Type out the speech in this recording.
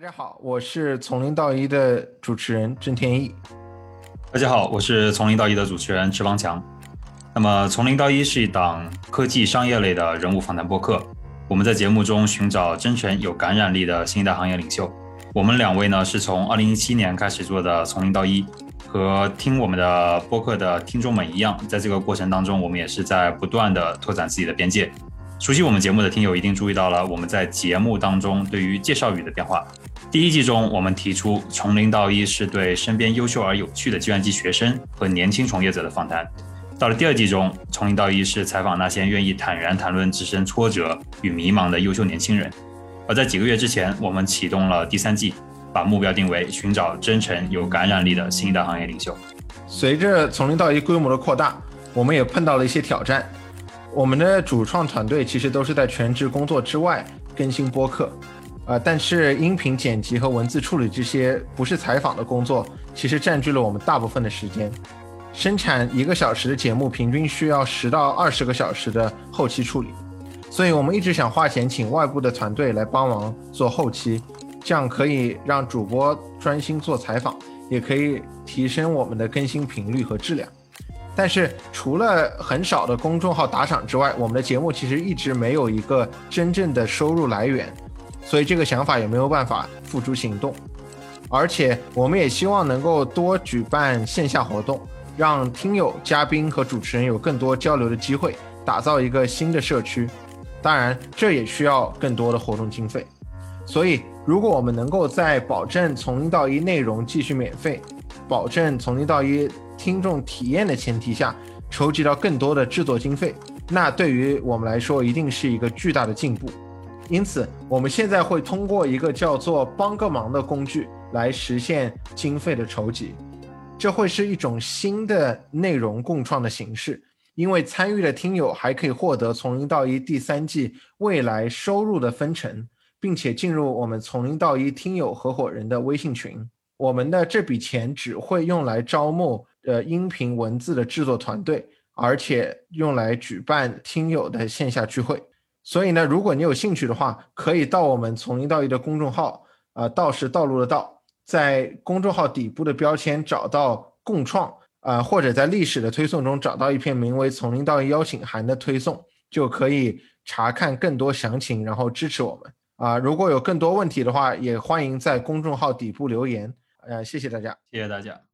大家好，我是从零到一的主持人郑天意。大家好，我是从零到一的主持人池方强。那么，从零到一是一档科技商业类的人物访谈播客。我们在节目中寻找真诚有感染力的新一代行业领袖。我们两位呢，是从二零一七年开始做的从零到一，和听我们的播客的听众们一样，在这个过程当中，我们也是在不断的拓展自己的边界。熟悉我们节目的听友一定注意到了，我们在节目当中对于介绍语的变化。第一季中，我们提出从零到一是对身边优秀而有趣的计算机学生和年轻从业者的访谈。到了第二季中，从零到一是采访那些愿意坦然谈论自身挫折与迷茫的优秀年轻人。而在几个月之前，我们启动了第三季，把目标定为寻找真诚有感染力的新一代行业领袖。随着从零到一规模的扩大，我们也碰到了一些挑战。我们的主创团队其实都是在全职工作之外更新播客。呃，但是音频剪辑和文字处理这些不是采访的工作，其实占据了我们大部分的时间。生产一个小时的节目，平均需要十到二十个小时的后期处理，所以我们一直想花钱请外部的团队来帮忙做后期，这样可以让主播专心做采访，也可以提升我们的更新频率和质量。但是除了很少的公众号打赏之外，我们的节目其实一直没有一个真正的收入来源。所以这个想法也没有办法付诸行动，而且我们也希望能够多举办线下活动，让听友、嘉宾和主持人有更多交流的机会，打造一个新的社区。当然，这也需要更多的活动经费。所以，如果我们能够在保证从零到一内容继续免费，保证从零到一听众体验的前提下，筹集到更多的制作经费，那对于我们来说一定是一个巨大的进步。因此，我们现在会通过一个叫做“帮个忙”的工具来实现经费的筹集。这会是一种新的内容共创的形式，因为参与的听友还可以获得从零到一第三季未来收入的分成，并且进入我们从零到一听友合伙人的微信群。我们的这笔钱只会用来招募呃音频文字的制作团队，而且用来举办听友的线下聚会。所以呢，如果你有兴趣的话，可以到我们从零到一的公众号，啊，道是道路的道，在公众号底部的标签找到共创，啊，或者在历史的推送中找到一篇名为“从零到一邀请函”的推送，就可以查看更多详情，然后支持我们。啊，如果有更多问题的话，也欢迎在公众号底部留言。呃，谢谢大家，谢谢大家。